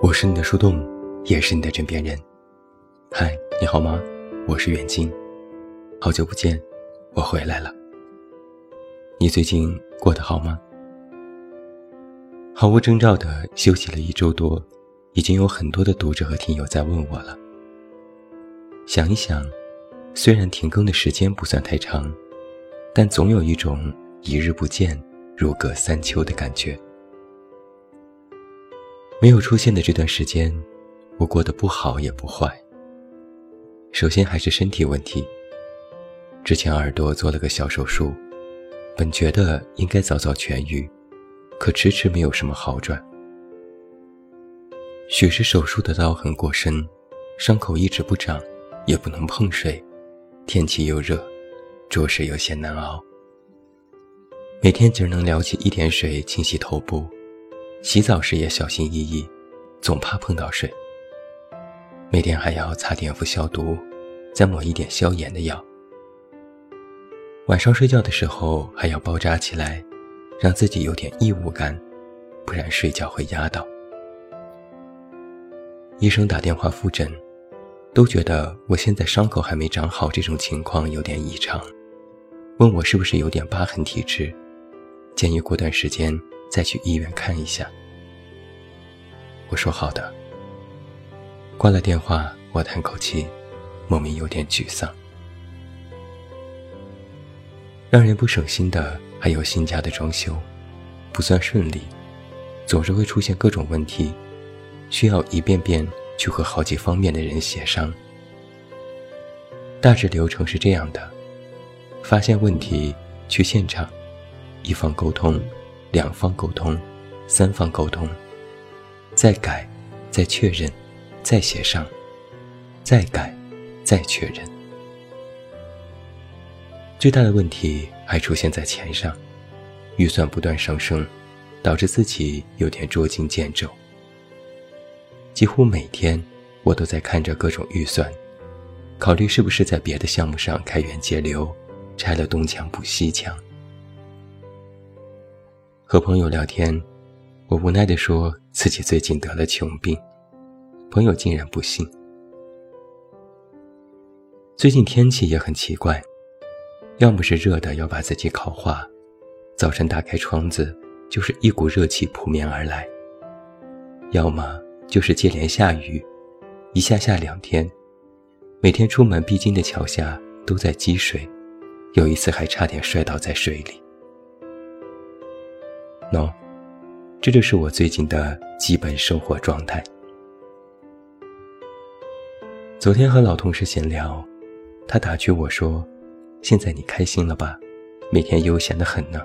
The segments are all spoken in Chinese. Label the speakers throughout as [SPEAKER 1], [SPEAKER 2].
[SPEAKER 1] 我是你的树洞，也是你的枕边人。嗨，你好吗？我是远近，好久不见，我回来了。你最近过得好吗？毫无征兆的休息了一周多，已经有很多的读者和听友在问我了。想一想，虽然停更的时间不算太长，但总有一种一日不见如隔三秋的感觉。没有出现的这段时间，我过得不好也不坏。首先还是身体问题。之前耳朵做了个小手术，本觉得应该早早痊愈，可迟迟没有什么好转。许是手术的刀痕过深，伤口一直不长，也不能碰水，天气又热，着实有些难熬。每天只能撩起一点水清洗头部。洗澡时也小心翼翼，总怕碰到水。每天还要擦碘伏消毒，再抹一点消炎的药。晚上睡觉的时候还要包扎起来，让自己有点异物感，不然睡觉会压到。医生打电话复诊，都觉得我现在伤口还没长好，这种情况有点异常，问我是不是有点疤痕体质，建议过段时间。再去医院看一下。我说好的。挂了电话，我叹口气，莫名有点沮丧。让人不省心的还有新家的装修，不算顺利，总是会出现各种问题，需要一遍遍去和好几方面的人协商。大致流程是这样的：发现问题，去现场，一方沟通。两方沟通，三方沟通，再改，再确认，再协商，再改，再确认。最大的问题还出现在钱上，预算不断上升，导致自己有点捉襟见肘。几乎每天，我都在看着各种预算，考虑是不是在别的项目上开源节流，拆了东墙补西墙。和朋友聊天，我无奈地说自己最近得了穷病，朋友竟然不信。最近天气也很奇怪，要么是热的要把自己烤化，早晨打开窗子就是一股热气扑面而来；要么就是接连下雨，一下下两天，每天出门必经的桥下都在积水，有一次还差点摔倒在水里。喏，这就是我最近的基本生活状态。昨天和老同事闲聊，他打趣我说：“现在你开心了吧？每天悠闲的很呢。”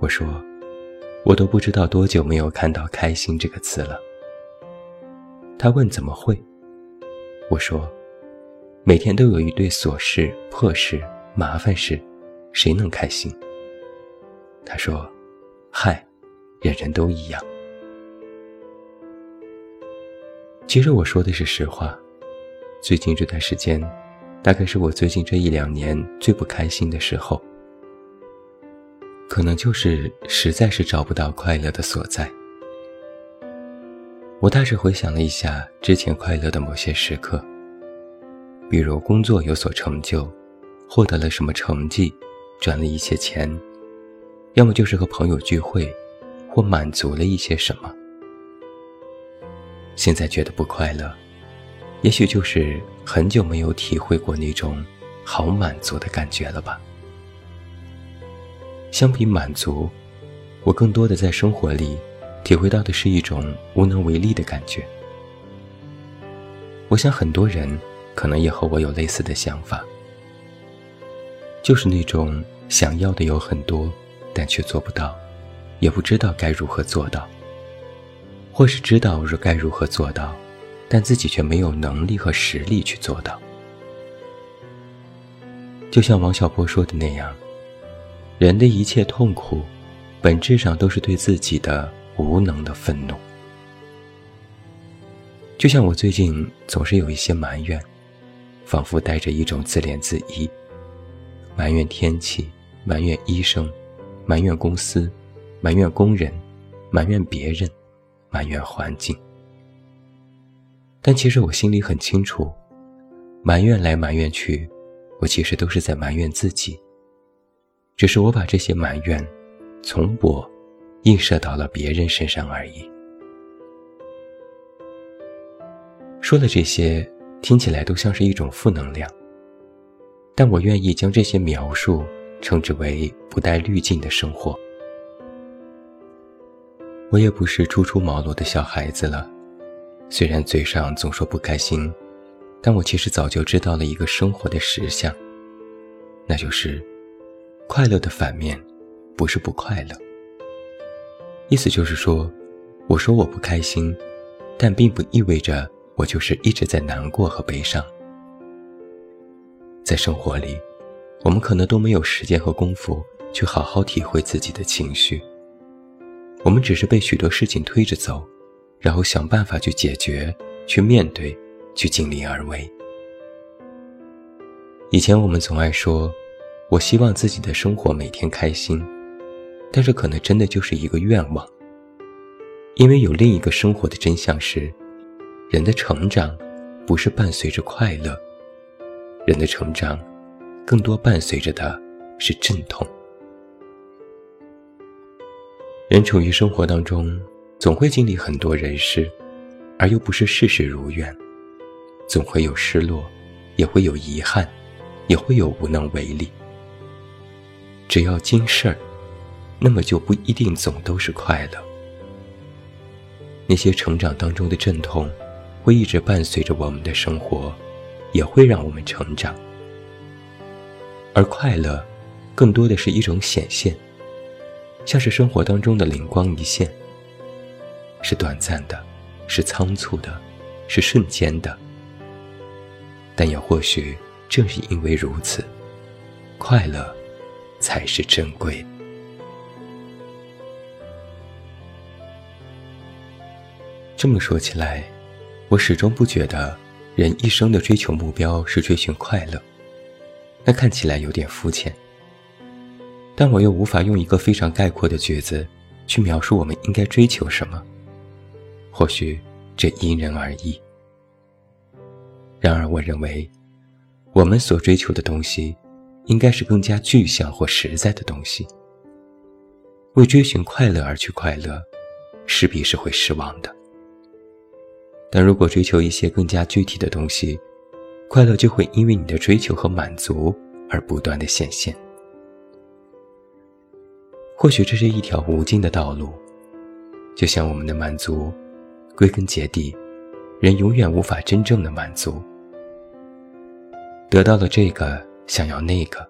[SPEAKER 1] 我说：“我都不知道多久没有看到‘开心’这个词了。”他问：“怎么会？”我说：“每天都有一堆琐事、破事、麻烦事，谁能开心？”他说。嗨，人人都一样。其实我说的是实话。最近这段时间，大概是我最近这一两年最不开心的时候。可能就是实在是找不到快乐的所在。我大致回想了一下之前快乐的某些时刻，比如工作有所成就，获得了什么成绩，赚了一些钱。要么就是和朋友聚会，或满足了一些什么。现在觉得不快乐，也许就是很久没有体会过那种好满足的感觉了吧。相比满足，我更多的在生活里体会到的是一种无能为力的感觉。我想很多人可能也和我有类似的想法，就是那种想要的有很多。但却做不到，也不知道该如何做到，或是知道若该如何做到，但自己却没有能力和实力去做到。就像王小波说的那样，人的一切痛苦，本质上都是对自己的无能的愤怒。就像我最近总是有一些埋怨，仿佛带着一种自怜自艾，埋怨天气，埋怨医生。埋怨公司，埋怨工人，埋怨别人，埋怨环境。但其实我心里很清楚，埋怨来埋怨去，我其实都是在埋怨自己。只是我把这些埋怨，从我映射到了别人身上而已。说的这些听起来都像是一种负能量，但我愿意将这些描述称之为不带滤镜的生活。我也不是初出茅庐的小孩子了，虽然嘴上总说不开心，但我其实早就知道了一个生活的实相，那就是。快乐的反面，不是不快乐。意思就是说，我说我不开心，但并不意味着我就是一直在难过和悲伤。在生活里，我们可能都没有时间和功夫去好好体会自己的情绪。我们只是被许多事情推着走，然后想办法去解决、去面对、去尽力而为。以前我们总爱说。我希望自己的生活每天开心，但是可能真的就是一个愿望。因为有另一个生活的真相是，人的成长不是伴随着快乐，人的成长更多伴随着的是阵痛。人处于生活当中，总会经历很多人事，而又不是事事如愿，总会有失落，也会有遗憾，也会有无能为力。只要经事儿，那么就不一定总都是快乐。那些成长当中的阵痛，会一直伴随着我们的生活，也会让我们成长。而快乐，更多的是一种显现，像是生活当中的灵光一现，是短暂的，是仓促的，是瞬间的。但也或许正是因为如此，快乐。才是珍贵。这么说起来，我始终不觉得人一生的追求目标是追寻快乐，那看起来有点肤浅。但我又无法用一个非常概括的句子去描述我们应该追求什么。或许这因人而异。然而，我认为我们所追求的东西。应该是更加具象或实在的东西。为追寻快乐而去快乐，势必是会失望的。但如果追求一些更加具体的东西，快乐就会因为你的追求和满足而不断的显现。或许这是一条无尽的道路，就像我们的满足，归根结底，人永远无法真正的满足。得到了这个。想要那个，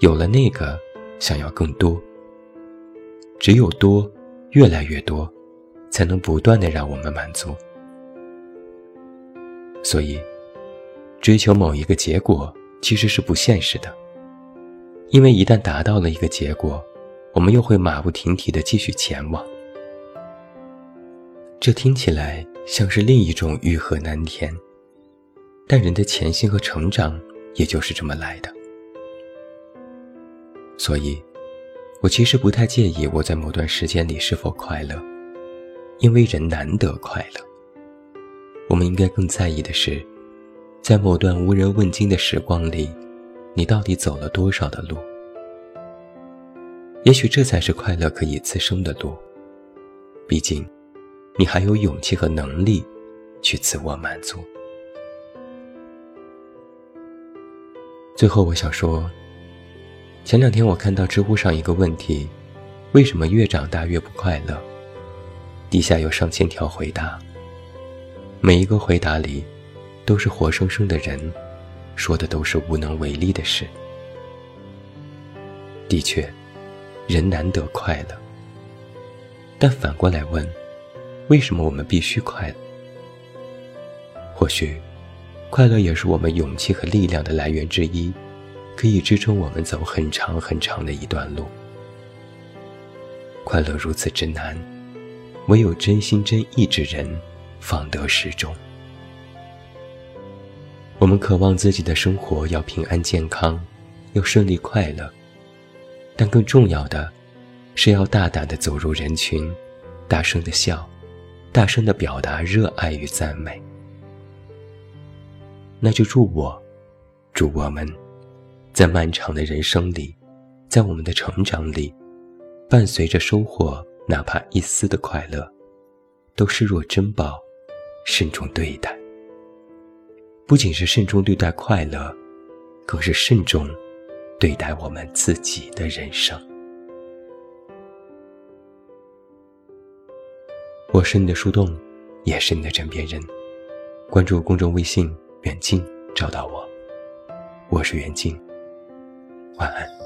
[SPEAKER 1] 有了那个，想要更多。只有多，越来越多，才能不断的让我们满足。所以，追求某一个结果其实是不现实的，因为一旦达到了一个结果，我们又会马不停蹄的继续前往。这听起来像是另一种欲壑难填，但人的前行和成长。也就是这么来的，所以，我其实不太介意我在某段时间里是否快乐，因为人难得快乐。我们应该更在意的是，在某段无人问津的时光里，你到底走了多少的路？也许这才是快乐可以滋生的路。毕竟，你还有勇气和能力去自我满足。最后，我想说，前两天我看到知乎上一个问题：为什么越长大越不快乐？底下有上千条回答，每一个回答里，都是活生生的人，说的都是无能为力的事。的确，人难得快乐，但反过来问，为什么我们必须快乐？或许。快乐也是我们勇气和力量的来源之一，可以支撑我们走很长很长的一段路。快乐如此之难，唯有真心真意之人，方得始终。我们渴望自己的生活要平安健康，要顺利快乐，但更重要的，是要大胆地走入人群，大声地笑，大声地表达热爱与赞美。那就祝我，祝我们，在漫长的人生里，在我们的成长里，伴随着收获哪怕一丝的快乐，都视若珍宝，慎重对待。不仅是慎重对待快乐，更是慎重对待我们自己的人生。我是你的树洞，也是你的枕边人。关注公众微信。远近找到我，我是远近，晚安。